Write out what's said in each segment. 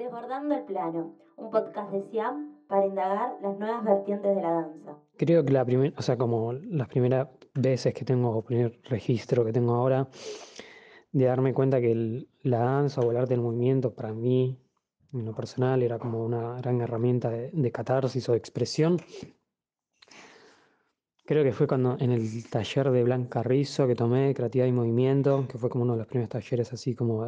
Desbordando el Plano, un podcast de Siam para indagar las nuevas vertientes de la danza. Creo que la primera, o sea, como las primeras veces que tengo, o primer registro que tengo ahora, de darme cuenta que la danza o el arte del movimiento para mí, en lo personal, era como una gran herramienta de, catarsis o de expresión. Creo que fue cuando en el taller de Blanca Rizzo que tomé, Creatividad y Movimiento, que fue como uno de los primeros talleres así como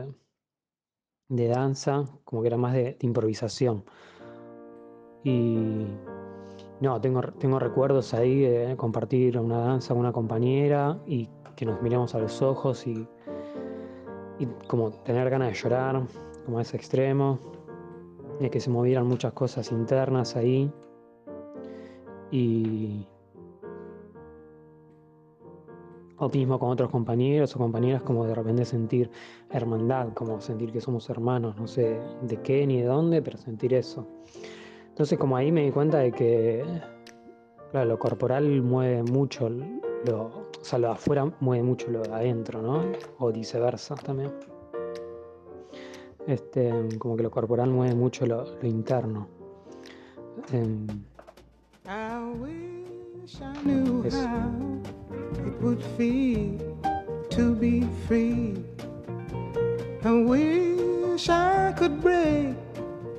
de danza, como que era más de, improvisación. Y no, tengo, tengo recuerdos ahí de compartir una danza con una compañera y que nos miremos a los ojos y, y como tener ganas de llorar, como a ese extremo, de que se movieran muchas cosas internas ahí. Y, o mismo con otros compañeros o compañeras, como de repente sentir hermandad, como sentir que somos hermanos, no sé de qué ni de dónde, pero sentir eso. Entonces como ahí me di cuenta de que, claro, lo corporal mueve mucho, lo, o sea, lo de afuera mueve mucho lo de adentro, ¿no? O viceversa también. Este, como que lo corporal mueve mucho lo, lo interno. Eh, eso. Would feel to be free. I wish I could break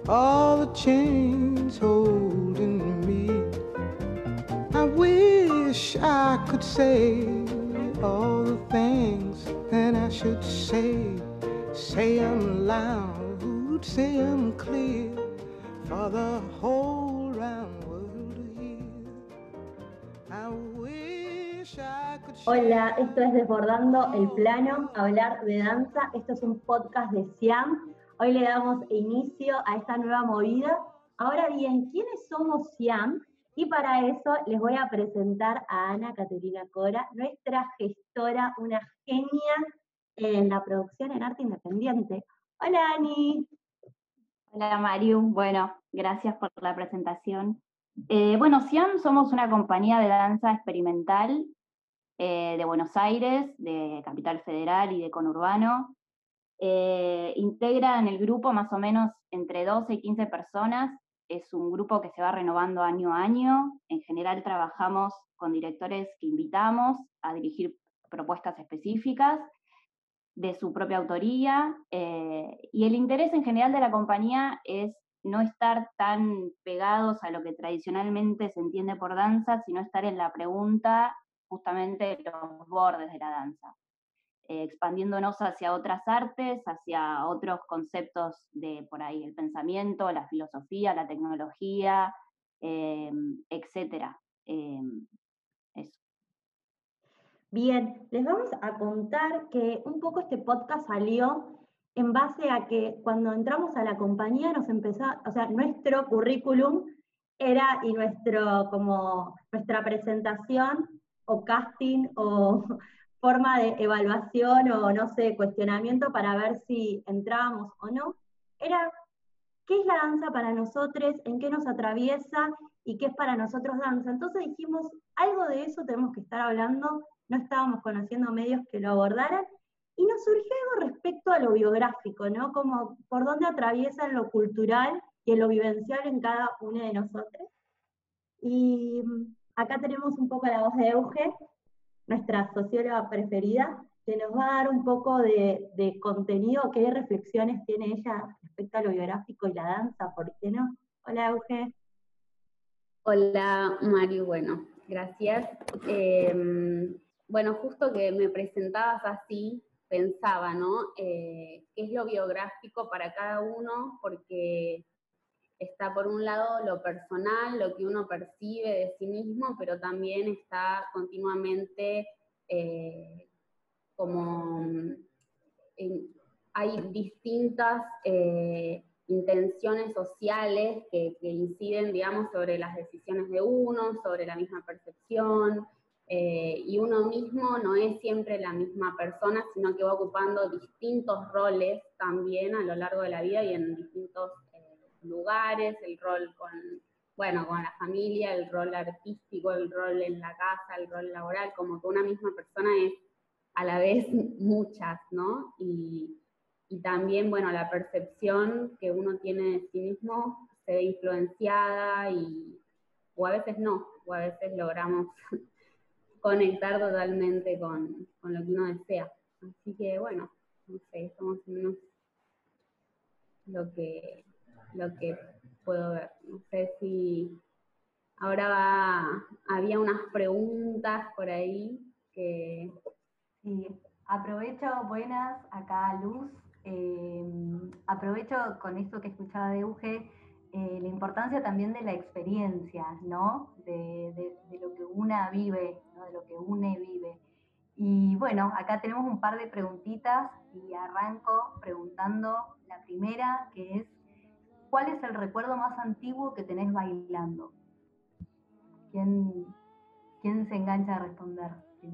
all the chains holding me. I wish I could say all the things that I should say. Say them loud, say clear for the whole Hola, esto es Desbordando el Plano, hablar de danza. Esto es un podcast de Siam. Hoy le damos inicio a esta nueva movida. Ahora bien, ¿quiénes somos Siam? Y para eso les voy a presentar a Ana Caterina Cora, nuestra gestora, una genia en la producción en arte independiente. Hola Ani. Hola Mariu, bueno, gracias por la presentación. Eh, bueno, Siam somos una compañía de danza experimental eh, de Buenos Aires, de Capital Federal y de Conurbano. Eh, integra en el grupo más o menos entre 12 y 15 personas. Es un grupo que se va renovando año a año. En general trabajamos con directores que invitamos a dirigir propuestas específicas de su propia autoría. eh, y el interés en general de la compañía es no estar tan pegados a lo que tradicionalmente se entiende por danza, sino estar en la pregunta justamente los bordes de la danza, eh, expandiéndonos hacia otras artes, hacia otros conceptos de por ahí, el pensamiento, la filosofía, la tecnología, eh, etcétera. Eh, eso. Bien, les vamos a contar que un poco este podcast salió en base a que cuando entramos a la compañía nos empezó, o sea, nuestro currículum era y nuestro, como, nuestra presentación o casting o forma de evaluación o no sé, cuestionamiento para ver si entrábamos o no, era qué es la danza para nosotros, en qué nos atraviesa y qué es para nosotros danza. Entonces dijimos, algo de eso tenemos que estar hablando, no estábamos conociendo medios que lo abordaran, y nos surgió algo respecto a lo biográfico, ¿no? Como por dónde atraviesan lo cultural y en lo vivencial en cada uno de nosotros. Y acá tenemos un poco la voz de Euge, nuestra socióloga preferida, que nos va a dar un poco de, contenido, qué reflexiones tiene ella respecto a lo biográfico y la danza, ¿por qué no? Hola, Euge. Hola, Mario, bueno, gracias. Eh, bueno, justo que me presentabas así, pensaba, ¿no? Eh, ¿Qué es lo biográfico para cada uno? Porque está por un lado lo personal, lo que uno percibe de sí mismo, pero también está continuamente eh, como hay distintas eh, intenciones sociales que, que, inciden, digamos, sobre las decisiones de uno, sobre la misma percepción, eh, y uno mismo no es siempre la misma persona, sino que va ocupando distintos roles también a lo largo de la vida y en distintos lugares, el rol con, bueno, con la familia, el rol artístico, el rol en la casa, el rol laboral, como que una misma persona es a la vez muchas, ¿no? Y, y también, bueno, la percepción que uno tiene de sí mismo se ve influenciada y, o a veces no, o a veces logramos conectar totalmente con, con, lo que uno desea. Así que bueno, no sé, esto más menos lo que, lo que puedo ver. No sé si ahora va, había unas preguntas por ahí que... Sí, aprovecho, buenas, acá Luz. Eh, aprovecho con esto que escuchaba de Uge eh, la importancia también de la experiencia, ¿no? De, lo que una vive, ¿no? de lo que une vive. Y bueno, acá tenemos un par de preguntitas y arranco preguntando la primera, que es, ¿cuál es el recuerdo más antiguo que tenés bailando? ¿Quién, quién se engancha a responder?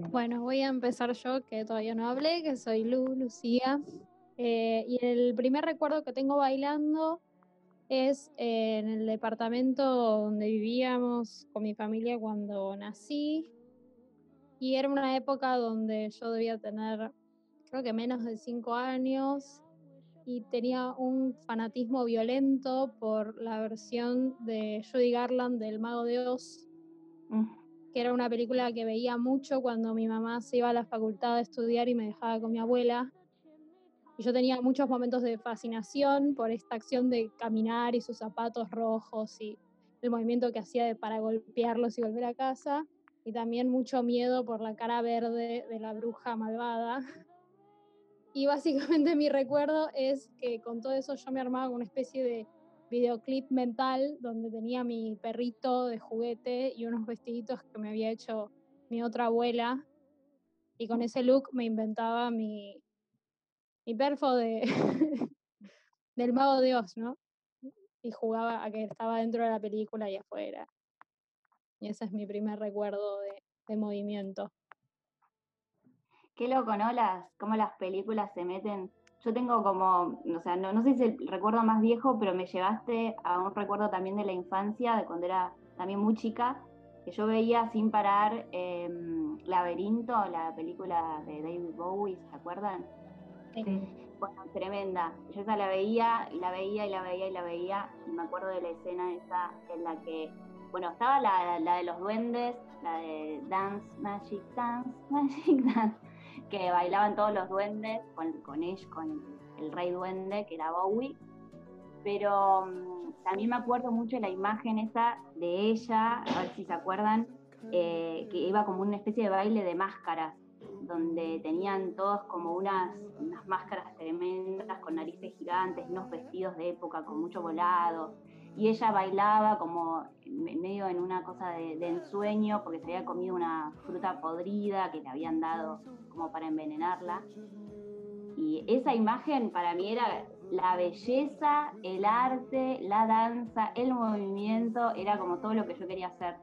Bueno, voy a empezar yo, que todavía no hablé, que soy Lu, Lucía. Eh, y el primer recuerdo que tengo bailando es en el departamento donde vivíamos con mi familia cuando nací. Y era una época donde yo debía tener, creo que menos de cinco años, y tenía un fanatismo violento por la versión de Judy Garland del Mago de Oz, mm. que era una película que veía mucho cuando mi mamá se iba a la facultad a estudiar y me dejaba con mi abuela. Y yo tenía muchos momentos de fascinación por esta acción de caminar y sus zapatos rojos y el movimiento que hacía de, para golpearlos y volver a casa. Y también mucho miedo por la cara verde de la bruja malvada. Y básicamente mi recuerdo es que con todo eso yo me armaba una especie de videoclip mental donde tenía mi perrito de juguete y unos vestiditos que me había hecho mi otra abuela. Y con ese look me inventaba mi, mi perfo de, del mago de Oz, ¿no? Y jugaba a que estaba dentro de la película y afuera. Y ese es mi primer recuerdo de, movimiento. Qué loco, ¿no? Las, cómo las películas se meten. Yo tengo como, o sea, no, no sé si es el recuerdo más viejo, pero me llevaste a un recuerdo también de la infancia, de cuando era también muy chica, que yo veía sin parar em, Laberinto, la película de David Bowie, ¿se acuerdan? Bueno, tremenda. Yo esa la veía y la veía y la veía y la veía y me acuerdo de la escena esa en la que, bueno, estaba la, de los duendes, la de Dance, Magic Dance, Magic Dance, que bailaban todos los duendes con, con con el rey duende, que era Bowie. Pero mm, también me acuerdo mucho de la imagen esa de ella, a ver si se acuerdan, eh, que iba como una especie de baile de máscaras donde tenían todos como unas, unas máscaras tremendas con narices gigantes, unos vestidos de época con mucho volado. Y ella bailaba como medio en una cosa de, ensueño porque se había comido una fruta podrida que le habían dado como para envenenarla. Y esa imagen para mí era la belleza, el arte, la danza, el movimiento, era como todo lo que yo quería hacer.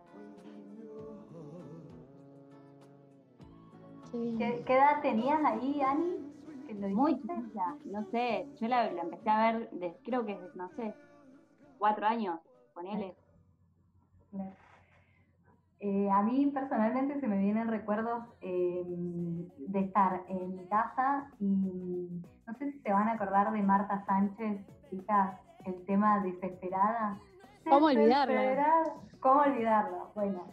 ¿Qué, edad tenías ahí, Ani? Muy chica, no sé, yo la, empecé a ver, creo que, no sé, cuatro años, ponele. Eh, a mí personalmente se me vienen recuerdos em, de estar en mi casa y no sé si se van a acordar de Marta Sánchez, chicas, el tema desesperada. ¿Cómo olvidarlo? ¿Cómo olvidarlo? Bueno,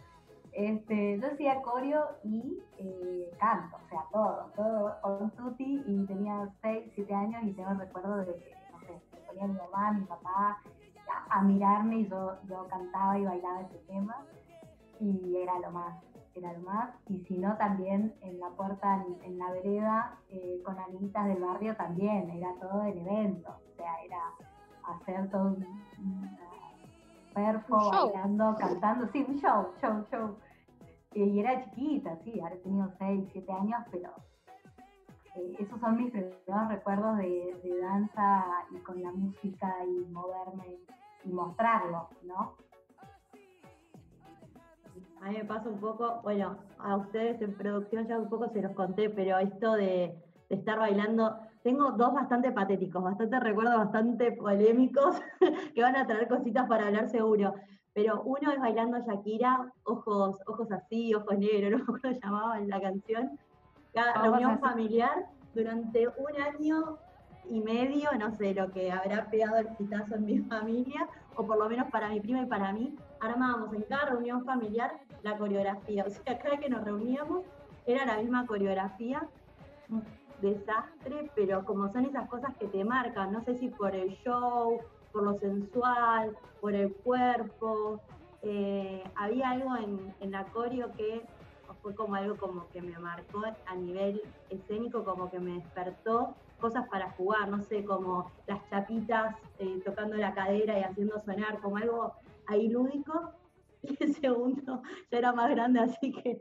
este, yo hacía coreo y eh, canto, o sea, todo, todo on tutti y tenía 6, 7 años y tengo el recuerdo de que, no sé, me ponía mi mamá, mi papá a, mirarme y yo, yo cantaba y bailaba ese tema y era lo más, era lo más. Y si no, también en la puerta, en, la vereda, eh, con amiguitas del barrio también, era todo el evento, o sea, era hacer todo un, perfo, bailando, cantando, sí, un show, show, show. Y era chiquita, sí, ahora he tenido 6, 7 años, pero eh, esos son mis primeros recuerdos de, danza y con la música y moverme y mostrarlo, ¿no? A mí me pasa un poco, bueno, a ustedes en producción ya un poco se los conté, pero esto de, estar bailando, tengo dos bastante patéticos, bastante recuerdos bastante polémicos, que van a traer cositas para hablar seguro pero uno es bailando Shakira, ojos, ojos así, ojos negros, no me llamaban la canción, la reunión familiar, durante un año y medio, no sé, lo que habrá pegado el pitazo en mi familia, o por lo menos para mi prima y para mí, armábamos en cada reunión familiar la coreografía. O sea, cada que nos reuníamos era la misma coreografía, un desastre, pero como son esas cosas que te marcan, no sé si por el show, por lo sensual, por el cuerpo, eh, había algo en, en la coreo que fue como algo como que me marcó a nivel escénico, como que me despertó cosas para jugar, no sé, como las chapitas eh, tocando la cadera y haciendo sonar, como algo ahí lúdico. Y el segundo ya era más grande, así que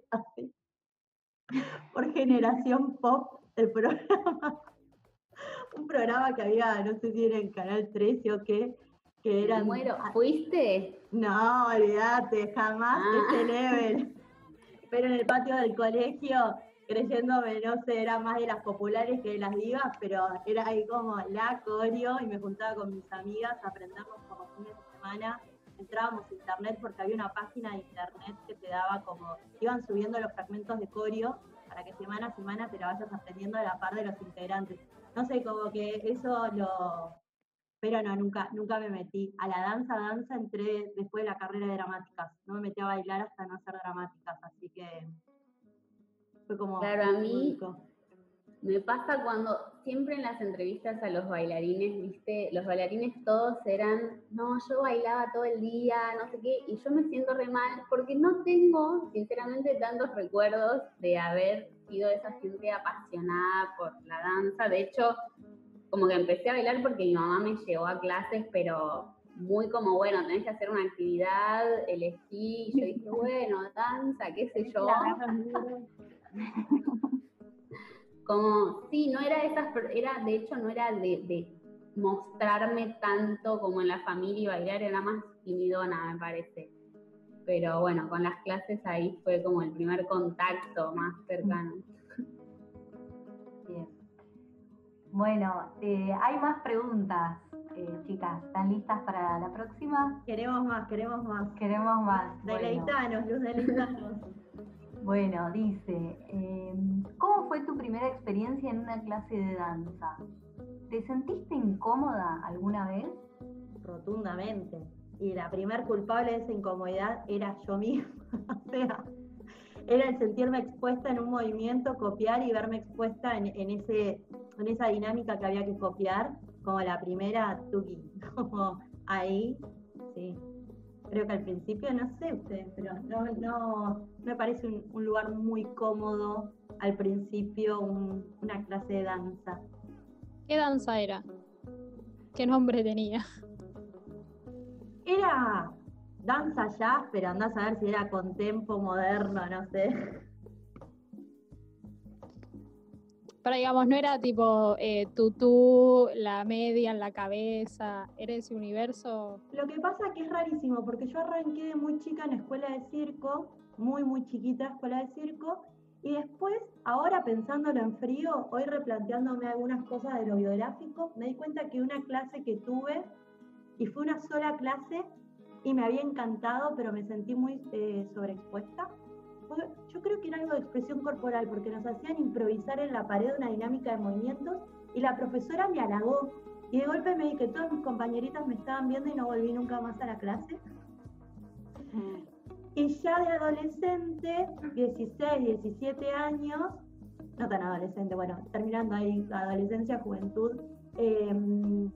por generación pop el programa. Un programa que había, no sé si era en Canal 13 o qué, que eran... Muero, ¿fuiste? No, olvídate, jamás ah. ese level. Pero en el patio del colegio creyéndome, no sé, era más de las populares que de las divas, pero era ahí como la coreo y me juntaba con mis amigas a aprendernos como fines de semana. Entrábamos a internet porque había una página de internet que te daba como, iban subiendo los fragmentos de coreo para que semana a semana te la vayas aprendiendo a la par de los integrantes. No sé, como que eso lo... Pero no, nunca, nunca me metí. A la danza, danza entré después de la carrera de dramáticas. No me metí a bailar hasta no hacer dramáticas, así que como... Claro, a mí me pasa cuando siempre en las entrevistas a los bailarines, viste, los bailarines todos eran, no, yo bailaba todo el día, no sé qué, y yo me siento re mal porque no tengo, sinceramente, tantos recuerdos de haber sido esa gente apasionada por la danza. De hecho, como que empecé a bailar porque mi mamá me llevó a clases, pero muy como, bueno, tenés que hacer una actividad, elegí, y yo dije, bueno, danza, qué sé yo. como, sí, no era esas, era, de hecho, no era de, mostrarme tanto como en la familia y bailar, era más timidona, me parece. Pero bueno, con las clases ahí fue como el primer contacto más cercano. Bueno, eh, hay más preguntas, eh, chicas. ¿Están listas para la próxima? Queremos más, queremos más. Queremos más. Deleitanos, Luz, deleitanos. Bueno, dice, em, ¿cómo fue tu primera experiencia en una clase de danza? ¿Te sentiste incómoda alguna vez? Rotundamente. Y la primer culpable de esa incomodidad era yo misma. o sea, era el sentirme expuesta en un movimiento, copiar y verme expuesta en, ese, en esa dinámica que había que copiar, como la primera Tuki. Como ahí, sí creo que al principio, no sé ustedes, pero no, no, me parece un, lugar muy cómodo al principio una clase de danza. ¿Qué danza era? ¿Qué nombre tenía? Era danza ya, pero andás a ver si era contempo, moderno, no sé. Pero digamos, no era tipo eh, tutú, la media en la cabeza, ¿era ese universo? Lo que pasa es que es rarísimo, porque yo arranqué de muy chica en escuela de circo, muy, muy chiquita escuela de circo, y después, ahora pensándolo en frío, hoy replanteándome algunas cosas de lo biográfico, me di cuenta que una clase que tuve, y fue una sola clase, y me había encantado, pero me sentí muy eh, sobreexpuesta, yo creo que era algo de expresión corporal, porque nos hacían improvisar en la pared una dinámica de movimientos y la profesora me halagó. Y de golpe me di que todas mis compañeritas me estaban viendo y no volví nunca más a la clase. Y ya de adolescente, 16, 17 años, no tan adolescente, bueno, terminando ahí adolescencia, juventud, em,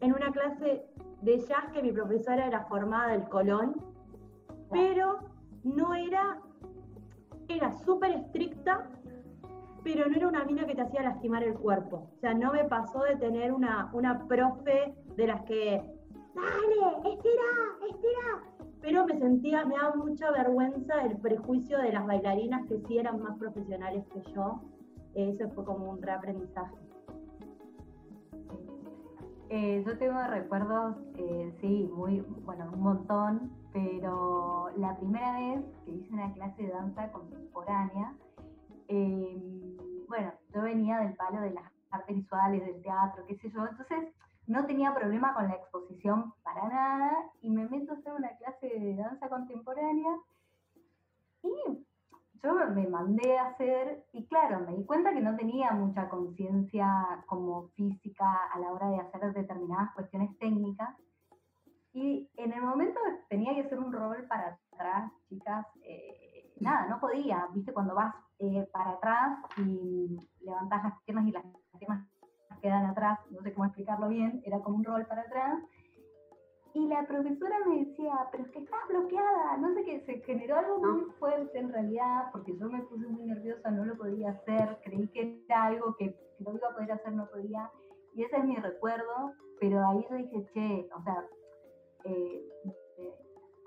en una clase de jazz que mi profesora era formada del Colón, pero no era era súper estricta, pero no era una mina que te hacía lastimar el cuerpo. O sea, no me pasó de tener una, una profe de las que, dale, estira, estira. Pero me sentía, me daba mucha vergüenza el prejuicio de las bailarinas que sí eran más profesionales que yo. Eso fue como un reaprendizaje. Eh, yo tengo recuerdos, eh, sí, muy, bueno, un montón, pero la primera vez que hice una clase de danza contemporánea, em, bueno, yo venía del palo de las artes visuales, del teatro, qué sé yo, entonces no tenía problema con la exposición para nada y me meto a hacer una clase de danza contemporánea y yo me mandé a hacer, y claro, me di cuenta que no tenía mucha conciencia como física a la hora de hacer determinadas cuestiones técnicas. Y en el momento tenía que hacer un rol para atrás, chicas, eh, nada, no podía, viste, cuando vas eh, para atrás y levantas las piernas y las piernas quedan atrás, no sé cómo explicarlo bien, era como un rol para atrás, y la profesora me decía, pero es que estás bloqueada, no sé qué, se generó algo muy fuerte en realidad, porque yo me puse muy nerviosa, no lo podía hacer, creí que era algo que, no iba a poder hacer, no podía, y ese es mi recuerdo, pero ahí yo dije, che, o sea, eh,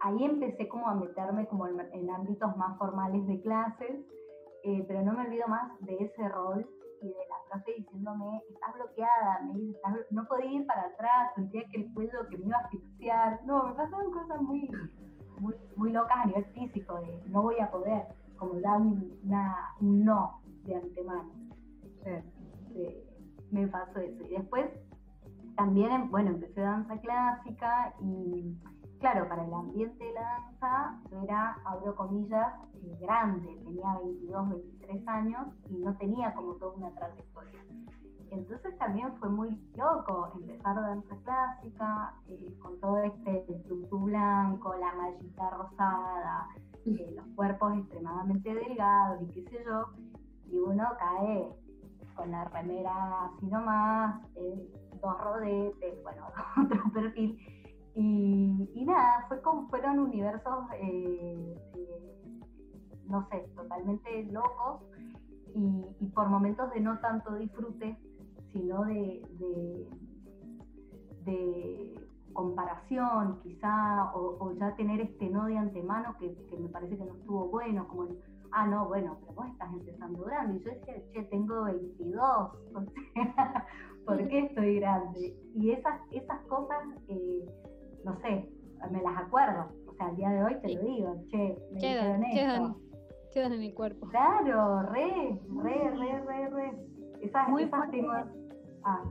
ahí empecé como a meterme como en, ámbitos más formales de clases, eh, pero no me olvido más de ese rol y de la frase diciéndome, estás bloqueada, no podía ir para atrás, sentía que el cuello que me iba a asfixiar. No, me pasaron cosas muy, muy, muy locas a nivel físico, de no voy a poder, como ya un, un no de antemano. me pasó eso. Y después también, bueno, empecé danza clásica y claro, para el ambiente de la danza, yo era, abro comillas, eh, grande, tenía 22, 23 años y no tenía como toda una trayectoria. Entonces también fue muy loco empezar danza clásica, eh, con todo este tutu blanco, la mallita rosada, eh, los cuerpos extremadamente delgados y qué sé yo, y uno cae con la remera así nomás, dos rodetes, bueno, otro perfil y, nada, fue como, fueron universos, eh, eh, no sé, totalmente locos y, por momentos de no tanto disfrute, sino de, de, comparación quizá, o, ya tener este no de antemano que, me parece que no estuvo bueno, como el, ah, no, bueno, pero vos estás empezando grande. Y yo decía, che, tengo 22, o sea, ¿por qué estoy grande? Y esas, esas cosas... Eh, no sé, me las acuerdo. O sea, al día de hoy te lo digo, che, me quedan, quedan, quedan en mi cuerpo. Claro, re, re, re, re, re. Esas, muy fuerte. Ah.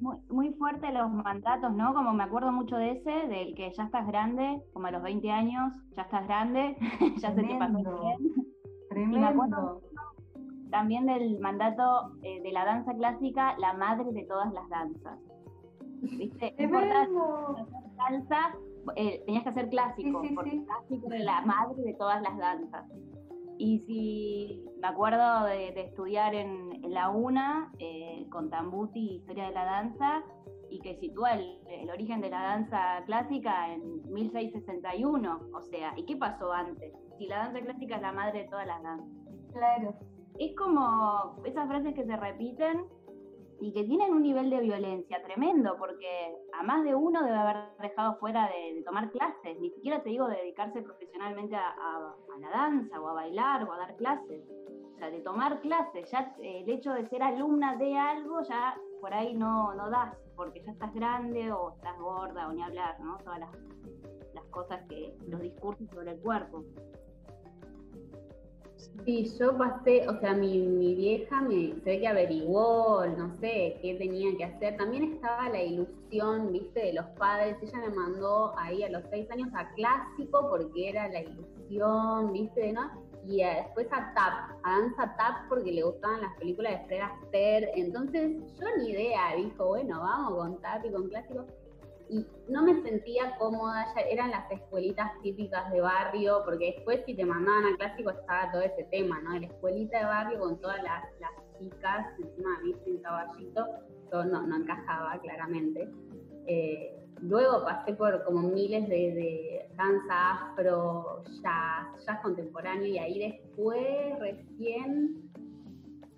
Muy, muy fuerte los mandatos, ¿no? Como me acuerdo mucho de ese, del que ya estás grande, como a los 20 años, ya estás grande, ya se te pasó bien. Tremendo. Y me acuerdo también del mandato eh, de la danza clásica, la madre de todas las danzas. ¿Viste? Danza, eh, tenías que hacer clásico, porque clásico era la madre de todas las danzas. Y si me acuerdo de, estudiar en, la UNA eh, con Tambuti, Historia de la Danza, y que sitúa el, origen de la danza clásica en 1661. O sea, ¿y qué pasó antes? Si la danza clásica es la madre de todas las danzas. Claro. Es como esas frases que se repiten y que tienen un nivel de violencia tremendo, porque a más de uno debe haber dejado fuera de, tomar clases, ni siquiera te digo de dedicarse profesionalmente a, la danza o a bailar o a dar clases, o sea, de tomar clases, ya el hecho de ser alumna de algo ya por ahí no, no das, porque ya estás grande o estás gorda o ni hablar, ¿no? Todas las, las cosas que, los discursos sobre el cuerpo. Sí, yo pasé, o sea, mi, mi vieja me sé que averiguó, no sé, qué tenía que hacer. También estaba la ilusión, viste, de los padres. Ella me mandó ahí a los seis años a clásico porque era la ilusión, viste, ¿no? Y después a tap, a danza tap porque le gustaban las películas de Fred Astaire. Entonces yo ni idea, dijo, bueno, vamos con tap y con clásico y no me sentía cómoda, ya eran las escuelitas típicas de barrio, porque después si te mandaban a clásico estaba todo ese tema, ¿no? La escuelita de barrio con todas las, chicas, encima viste un caballito, yo no, no encajaba claramente. Eh, luego pasé por como miles de, de, danza afro, jazz, jazz contemporáneo, y ahí después recién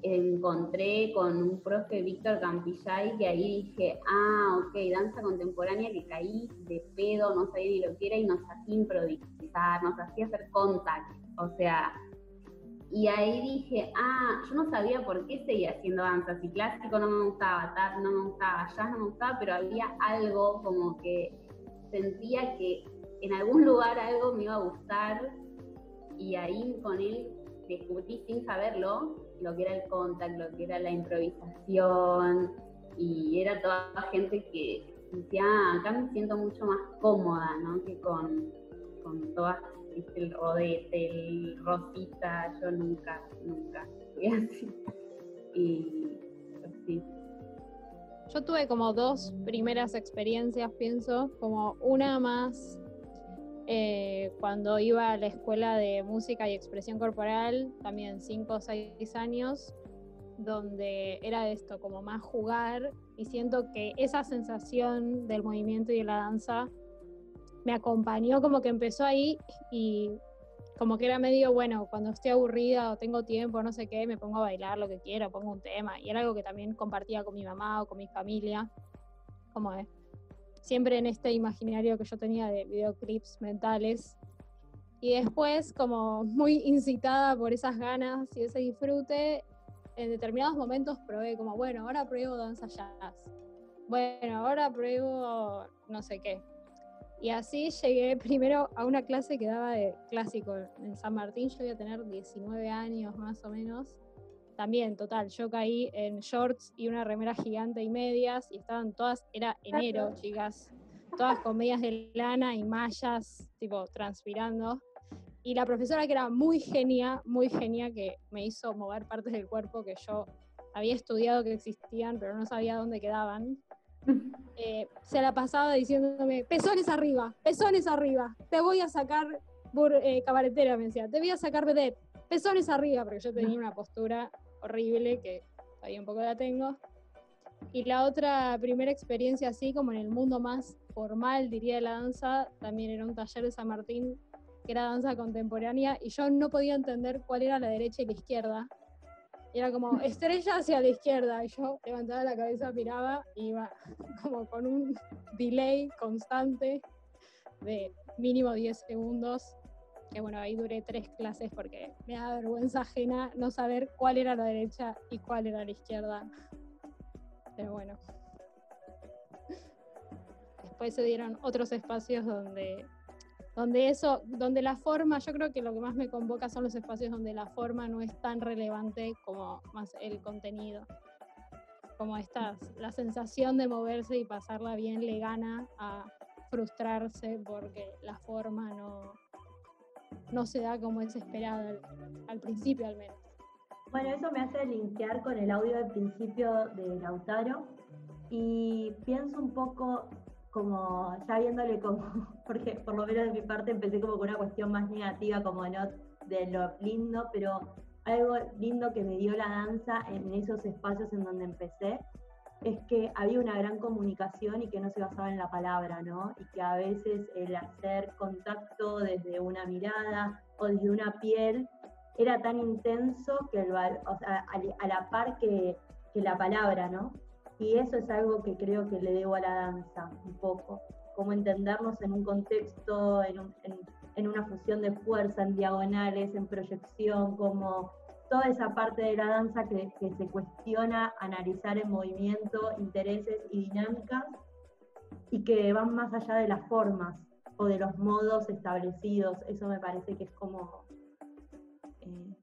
encontré con un profe Víctor Campillay que ahí dije, ah, ok, danza contemporánea que caí de pedo, no sabía ni lo que era y nos hacía improvisar, nos hacía hacer contact, o sea, y ahí dije, ah, yo no sabía por qué seguía haciendo danza, si clásico no me gustaba, tap no me gustaba, jazz no me gustaba, pero había algo como que sentía que en algún lugar algo me iba a gustar y ahí con él descubrí sin saberlo lo que era el contact, lo que era la improvisación, y era toda gente que decía, ah, acá me siento mucho más cómoda, ¿no? Que con, con todas el rodete, el rosita, yo nunca, nunca fui así. Yo tuve como dos primeras experiencias, pienso, como una más eh, cuando iba a la escuela de música y expresión corporal, también cinco o seis años, donde era esto, como más jugar, y siento que esa sensación del movimiento y de la danza me acompañó como que empezó ahí y como que era medio, bueno, cuando estoy aburrida o tengo tiempo, no sé qué, me pongo a bailar lo que quiero, pongo un tema. Y era algo que también compartía con mi mamá o con mi familia. Como es, siempre en este imaginario que yo tenía de videoclips mentales. Y después, como muy incitada por esas ganas y ese disfrute, en determinados momentos probé como, bueno, ahora pruebo danza jazz. Bueno, ahora pruebo no sé qué. Y así llegué primero a una clase que daba de clásico en San Martín. Yo iba a tener 19 años más o menos. También, total, yo caí en shorts y una remera gigante y medias y estaban todas, era enero, chicas, todas con medias de lana y mallas, tipo, transpirando. Y la profesora que era muy genia, muy genia, que me hizo mover partes del cuerpo que yo había estudiado que existían, pero no sabía dónde quedaban. Eh, se la pasaba diciéndome, pezones arriba, pezones arriba, te voy a sacar eh, cabaretera, me decía, te voy a sacar vedette, pezones arriba, porque yo tenía una postura horrible que todavía un poco la tengo. Y la otra primera experiencia así como en el mundo más formal, diría, de la danza, también era un taller de San Martín que era danza contemporánea y yo no podía entender cuál era la derecha y la izquierda era como estrella hacia la izquierda. Y yo levantaba la cabeza, miraba iba como con un delay constante de mínimo 10 segundos. Que bueno, ahí duré tres clases porque me da vergüenza ajena no saber cuál era la derecha y cuál era la izquierda. Pero bueno. Después se dieron otros espacios donde donde eso, donde la forma, yo creo que lo que más me convoca son los espacios donde la forma no es tan relevante como más el contenido. Como estas, la sensación de moverse y pasarla bien le gana a frustrarse porque la forma no, no se da como es esperado al, principio al menos. Bueno, eso me hace linkear con el audio del principio de Lautaro y pienso un poco como ya viéndole como, porque por lo menos de mi parte empecé como con una cuestión más negativa, como no de lo lindo, pero algo lindo que me dio la danza en esos espacios en donde empecé es que había una gran comunicación y que no se basaba en la palabra, ¿no? Y que a veces el hacer contacto desde una mirada o desde una piel era tan intenso que a, la par que, la palabra, ¿no? Y eso es algo que creo que le debo a la danza un poco, como entendernos en un contexto, en, una fusión de fuerza, en diagonales, en proyección, como toda esa parte de la danza que, se cuestiona, analizar en movimiento, intereses y dinámicas, y que van más allá de las formas o de los modos establecidos. Eso me parece que es como eh,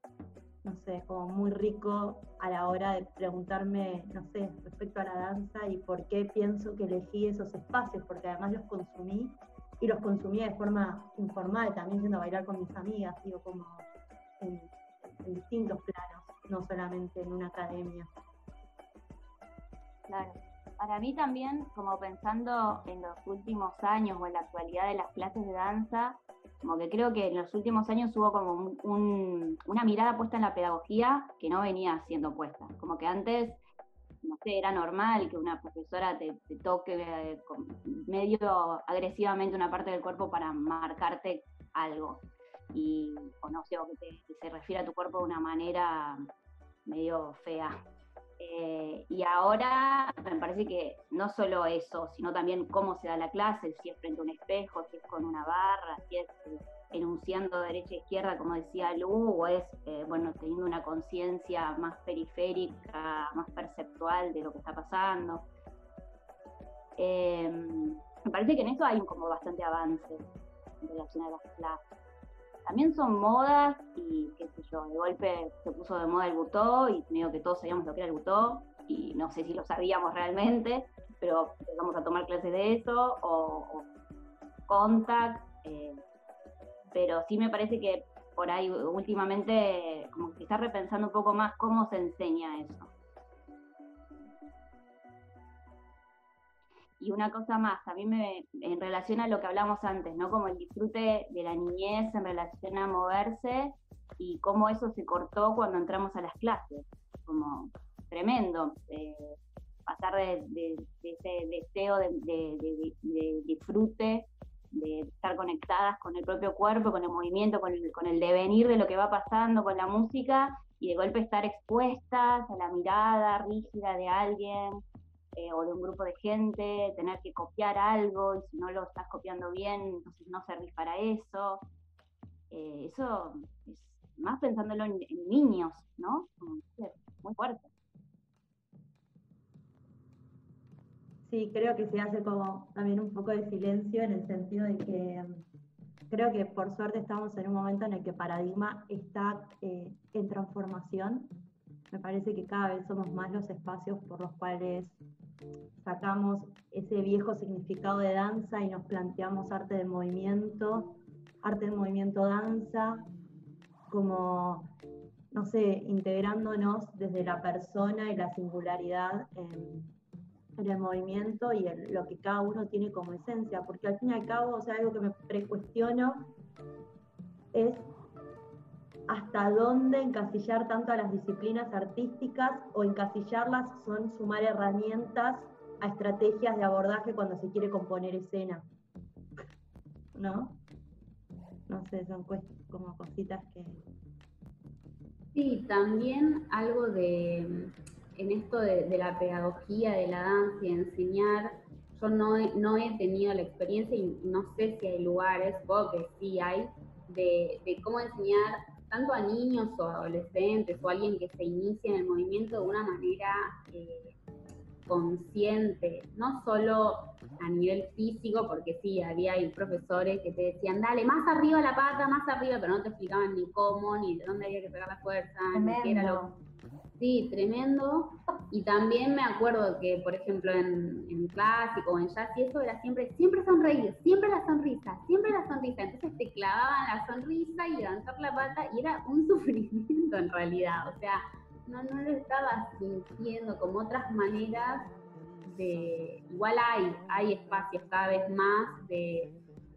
no sé, como muy rico a la hora de preguntarme, no sé, respecto a la danza y por qué pienso que elegí esos espacios, porque además los consumí y los consumía de forma informal, también yendo a bailar con mis amigas, digo, como en, distintos planos, no solamente en una academia. Claro. Para mí también, como pensando en los últimos años o en la actualidad de las clases de danza, como que creo que en los últimos años hubo como una mirada puesta en la pedagogía que no venía siendo puesta. Como que antes, no sé, era normal que una profesora te, toque eh, medio agresivamente una parte del cuerpo para marcarte algo. Y, o no sé, o que, se refiere a tu cuerpo de una manera medio fea. Eh, y ahora me parece que no solo eso, sino también cómo se da la clase, si es frente a un espejo, si es con una barra, si es eh, enunciando derecha e izquierda, como decía Lu, o es, eh, bueno, teniendo una conciencia más periférica, más perceptual de lo que está pasando. me parece que en eso hay como bastante avance en relación a las clases también son modas y qué sé yo, de golpe se puso de moda el butó y medio que todos sabíamos lo que era el butó y no sé si lo sabíamos realmente, pero empezamos a tomar clases de eso o, contact. Eh, pero sí me parece que por ahí últimamente como que se está repensando un poco más cómo se enseña eso. Y una cosa más, a mí me, en relación a lo que hablamos antes, ¿no? Como el disfrute de la niñez en relación a moverse y cómo eso se cortó cuando entramos a las clases. Como tremendo. Eh, pasar de, ese deseo de, disfrute, de estar conectadas con el propio cuerpo, con el movimiento, con el, con el devenir de lo que va pasando con la música y de golpe estar expuestas a la mirada rígida de alguien eh, o de un grupo de gente, tener que copiar algo y si no lo estás copiando bien, entonces no servís para eso. Eh, eso es más pensándolo en, niños, ¿no? Muy fuerte. Sí, creo que se hace como también un poco de silencio en el sentido de que mm, creo que por suerte estamos en un momento en el que paradigma está eh, en transformación. Me parece que cada vez somos más los espacios por los cuales sacamos ese viejo significado de danza y nos planteamos arte de movimiento, arte de movimiento danza, como, no sé, integrándonos desde la persona y la singularidad en, el movimiento y en lo que cada uno tiene como esencia, porque al fin y al cabo, o sea, algo que me precuestiono es hasta dónde encasillar tanto a las disciplinas artísticas o encasillarlas son sumar herramientas a estrategias de abordaje cuando se quiere componer escena. ¿No? No sé, son como cositas que... Sí, también algo de en esto de, la pedagogía de la danza y enseñar, yo no he, no he tenido la experiencia y no sé si hay lugares, supongo que sí hay, de, cómo enseñar tanto a niños o adolescentes o alguien que se inicie en el movimiento de una manera eh, consciente, no solo a nivel físico, porque sí, había profesores que te decían, dale, más arriba la pata, más arriba, pero no te explicaban ni cómo, ni de dónde había que pegar la fuerza, ni qué era lo Sí, tremendo. Y también me acuerdo que, por ejemplo, en, en clásico o en jazz y eso era siempre, siempre sonreír, siempre la sonrisa, siempre la sonrisa. Entonces te clavaban la sonrisa y levantar la pata y era un sufrimiento en realidad. O sea, no, no lo estabas sintiendo como otras maneras de... Igual hay, hay espacios cada vez más de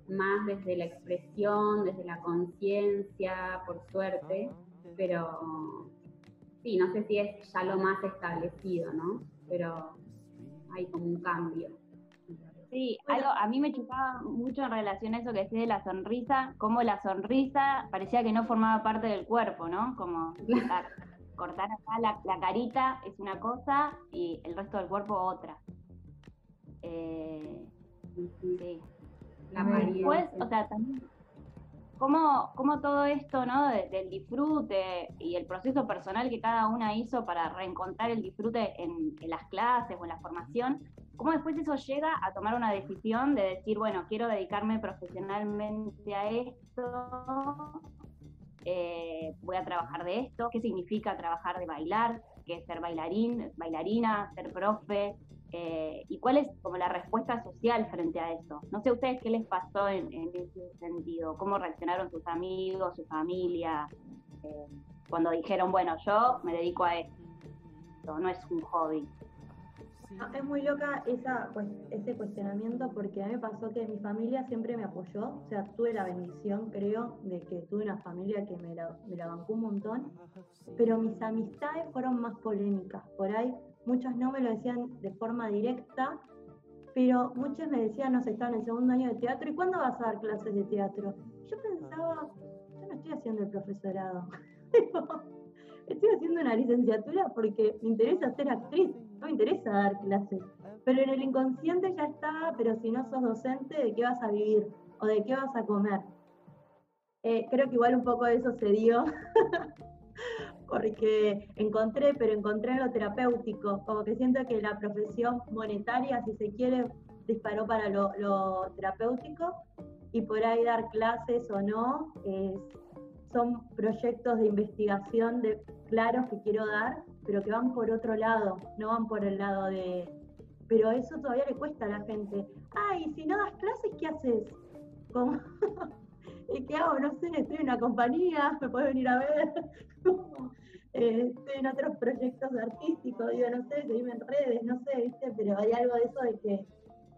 más desde la expresión, desde la conciencia, por suerte, pero sí, no sé si es ya lo más establecido, ¿no? Pero hay como un cambio. Sí, algo a mí me chocaba mucho en relación a eso que decía de la sonrisa, como la sonrisa parecía que no formaba parte del cuerpo, ¿no? Como cortar, acá la, carita es una cosa y el resto del cuerpo otra. Eh, sí. La Después, o sea, también cómo, cómo todo esto ¿no? del disfrute y el proceso personal que cada una hizo para reencontrar el disfrute en, las clases o en la formación, cómo después eso llega a tomar una decisión de decir, bueno, quiero dedicarme profesionalmente a esto, eh, voy a trabajar de esto, qué significa trabajar de bailar, qué es ser bailarín, bailarina, ser profe, eh, ¿Y cuál es como la respuesta social frente a eso? No sé ustedes qué les pasó en, ese sentido, cómo reaccionaron sus amigos, su familia, eh, cuando dijeron, bueno, yo me dedico a esto, no es un hobby. es muy loca esa, pues, ese cuestionamiento porque a mí me pasó que mi familia siempre me apoyó, o sea, tuve la bendición, creo, de que tuve una familia que me la, me la bancó un montón, pero mis amistades fueron más polémicas. Por ahí muchos no me lo decían de forma directa, pero muchos me decían, no sé, estaba en el segundo año de teatro, ¿y cuándo vas a dar clases de teatro? Yo pensaba, yo no estoy haciendo el profesorado, estoy haciendo una licenciatura porque me interesa ser actriz, no me interesa dar clases. Pero en el inconsciente ya está, pero si no sos docente, ¿de qué vas a vivir? ¿O de qué vas a comer? Eh, creo que igual un poco de eso se dio, porque encontré, pero encontré lo terapéutico, como que siento que la profesión monetaria, si se quiere, disparó para lo, terapéutico y por ahí dar clases o no, son proyectos de investigación claros que quiero dar, pero que van por otro lado, no van por el lado de... Pero eso todavía le cuesta a la gente. Ay, si no das clases, ¿qué haces? ¿Y qué hago? No sé, estoy en una compañía, me puedes venir a ver. Eh, estoy en otros proyectos artísticos, digo, no sé, seguime en redes, no sé, ¿viste? Pero hay algo de eso de que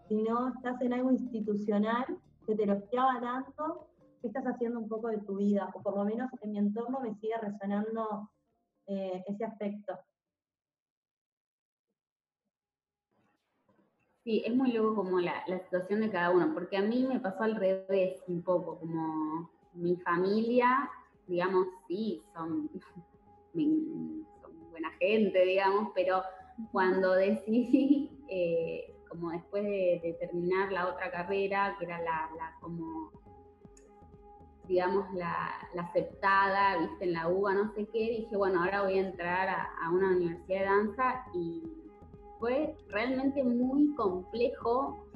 si no estás en algo institucional, que te lo esté avalando, ¿qué estás haciendo un poco de tu vida? O por lo menos en mi entorno me sigue resonando eh, ese aspecto. Sí, es muy loco como la, la, situación de cada uno, porque a mí me pasó al revés un poco, como mi familia, digamos, sí, son son buena gente, digamos, pero cuando decidí, eh, como después de, terminar la otra carrera, que era la, como, digamos, la, aceptada, viste, en la UBA, no sé qué, dije, bueno, ahora voy a entrar a, una universidad de danza y fue realmente muy complejo.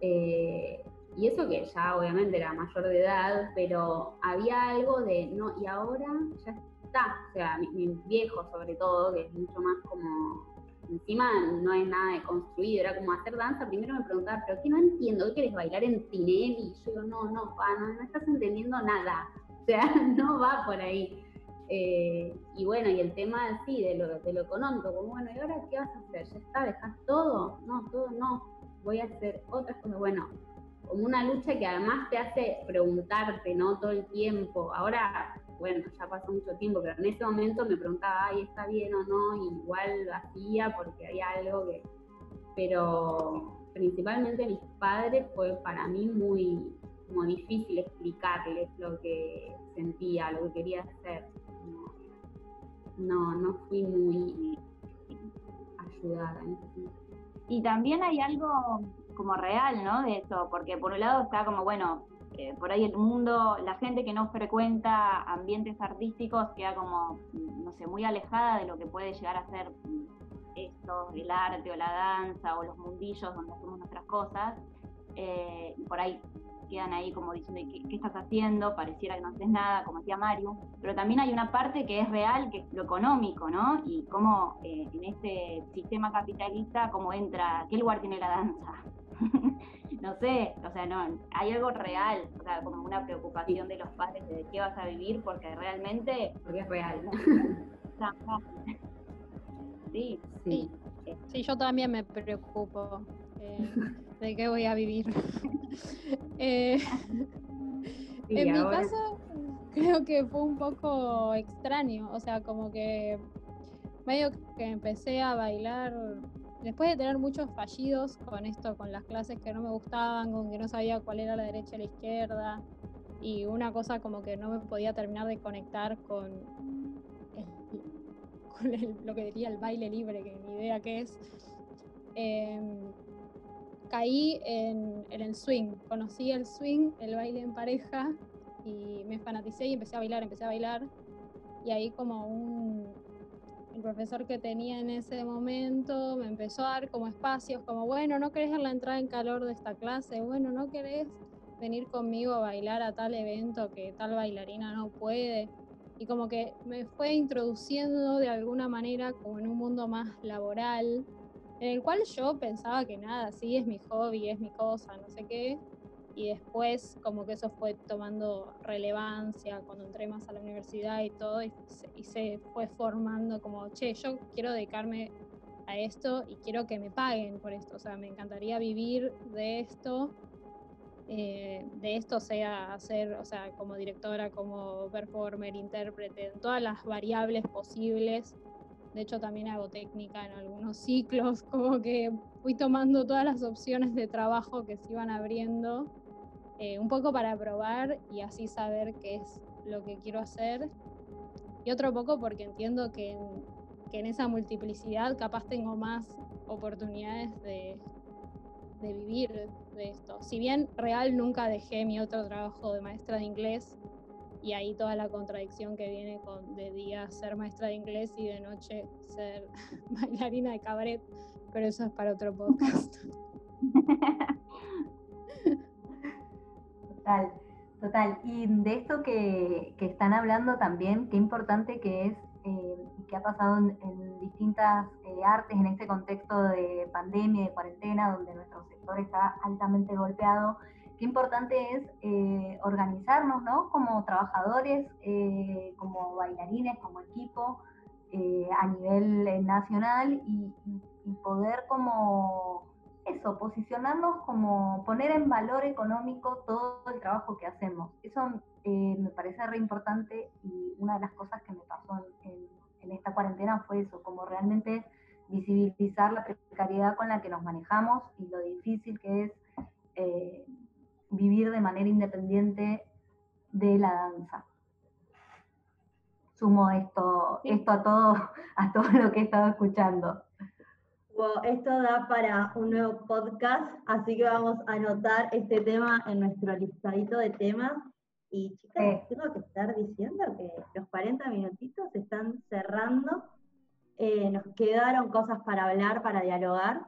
Eh, y eso que ya obviamente era mayor de edad, pero había algo de, no, y ahora ya o sea, mi, viejo sobre todo, que es mucho más como, encima no es nada de construido, era como hacer danza, primero me preguntaba, pero ¿qué no entiendo? ¿Qué quieres bailar en Tinelli? Y yo digo, no, no, pa, no, no estás entendiendo nada, o sea, no va por ahí. Eh, y bueno, y el tema sí, de lo, de lo económico, como bueno, ¿y ahora qué vas a hacer? ¿Ya está? ¿Dejas todo? No, todo no, voy a hacer otras cosas. Bueno, como una lucha que además te hace preguntarte, ¿no? Todo el tiempo. Ahora bueno, ya pasó mucho tiempo, pero en ese momento me preguntaba, ay, ¿está bien o no? Y igual lo hacía porque hay algo que... Pero principalmente mis padres fue para mí muy, muy difícil explicarles lo que sentía, lo que quería hacer. No, no, fui muy ayudada Y también hay algo como real, ¿no? De eso, porque por un lado está como, bueno, eh, por ahí el mundo, la gente que no frecuenta ambientes artísticos queda como, no sé, muy alejada de lo que puede llegar a ser esto, el arte o la danza o los mundillos donde hacemos nuestras cosas. Eh, por ahí quedan ahí como diciendo, ¿qué, estás haciendo? Pareciera que no haces nada, como decía Mario. Pero también hay una parte que es real, que es lo económico, ¿no? Y cómo eh, en este sistema capitalista, cómo entra, ¿qué lugar tiene la danza? no sé, o sea, no, hay algo real, o sea, como una preocupación de los padres de qué vas a vivir, porque realmente, porque es real. sí, sí. Sí, yo también me preocupo eh, de qué voy a vivir. Eh, en mi caso, creo que fue un poco extraño, o sea, como que medio que empecé a bailar después de tener muchos fallidos con esto, con las clases que no me gustaban, con que no sabía cuál era la derecha y la izquierda, y una cosa como que no me podía terminar de conectar con, lo que diría el baile libre, que ni idea qué es, em, caí en, en el swing, conocí el swing, el baile en pareja, y me fanaticé y empecé a bailar, empecé a bailar, y ahí como un, el profesor que tenía en ese momento me empezó a dar como espacios, como, bueno, ¿no querés la entrada en calor de esta clase? Bueno, ¿no querés venir conmigo a bailar a tal evento que tal bailarina no puede? Y como que me fue introduciendo de alguna manera como en un mundo más laboral, en el cual yo pensaba que nada, sí, es mi hobby, es mi cosa, no sé qué, y después como que eso fue tomando relevancia cuando entré más a la universidad y todo y se, fue formando como, che, yo quiero dedicarme a esto y quiero que me paguen por esto, o sea, me encantaría vivir de esto, eh, de esto sea hacer, o sea, como directora, como performer, intérprete, en todas las variables posibles. De hecho, también hago técnica en algunos ciclos, como que fui tomando todas las opciones de trabajo que se iban abriendo eh, un poco para probar y así saber qué es lo que quiero hacer. Y otro poco porque entiendo que en, esa multiplicidad capaz tengo más oportunidades de, vivir de esto. Si bien real nunca dejé mi otro trabajo de maestra de inglés y ahí toda la contradicción que viene con de día ser maestra de inglés y de noche ser bailarina de cabaret, pero eso es para otro podcast. Total, total. Y de esto que, están hablando también, qué importante que es eh, que ha pasado en, distintas eh, artes en este contexto de pandemia, de cuarentena, donde nuestro sector está altamente golpeado, qué importante es eh, organizarnos, ¿no? Como trabajadores, eh, como bailarines, como equipo, eh, a nivel nacional y, poder como eso, posicionarnos como poner en valor económico todo el trabajo que hacemos. Eso me parece re importante y una de las cosas que me pasó en esta cuarentena fue eso, como realmente visibilizar la precariedad con la que nos manejamos y lo difícil que es vivir de manera independiente de la danza. Sumo esto, esto a todo, a todo lo que he estado escuchando. esto da para un nuevo podcast, así que vamos a anotar este tema en nuestro listadito de temas. Y chicas, tengo que estar diciendo que los 40 minutitos se están cerrando eh, nos quedaron cosas para hablar, para dialogar.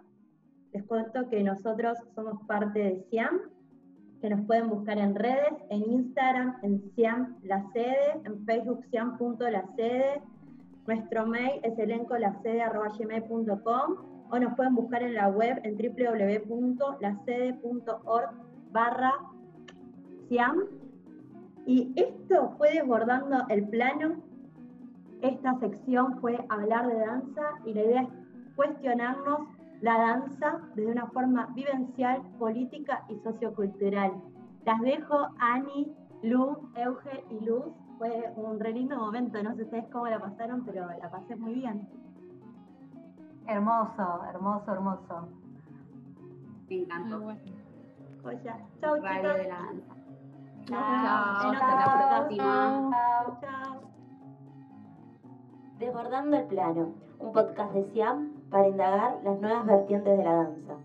Les cuento que nosotros somos parte de SIAM, que nos pueden buscar en redes, en Instagram, en SIAM La Sede, en Facebook SIAM.lacede. Nuestro mail es elencolacede.gmail.com o nos pueden buscar en la web en www.lacede.org barra SIAM. Y esto fue desbordando el plano esta sección fue hablar de danza y la idea es cuestionarnos la danza desde una forma vivencial, política y sociocultural. Las dejo, Ani, Lu, Euge y Luz. Fue un re lindo momento, no sé ustedes cómo la pasaron, pero la pasé muy bien. Hermoso, hermoso, hermoso. Me encantó. Muy Joya. Chau, chicas. de la danza. Chao. Hasta la próxima. Chao. Chao. Desbordando el Plano, un podcast de Siam para indagar las nuevas vertientes de la danza.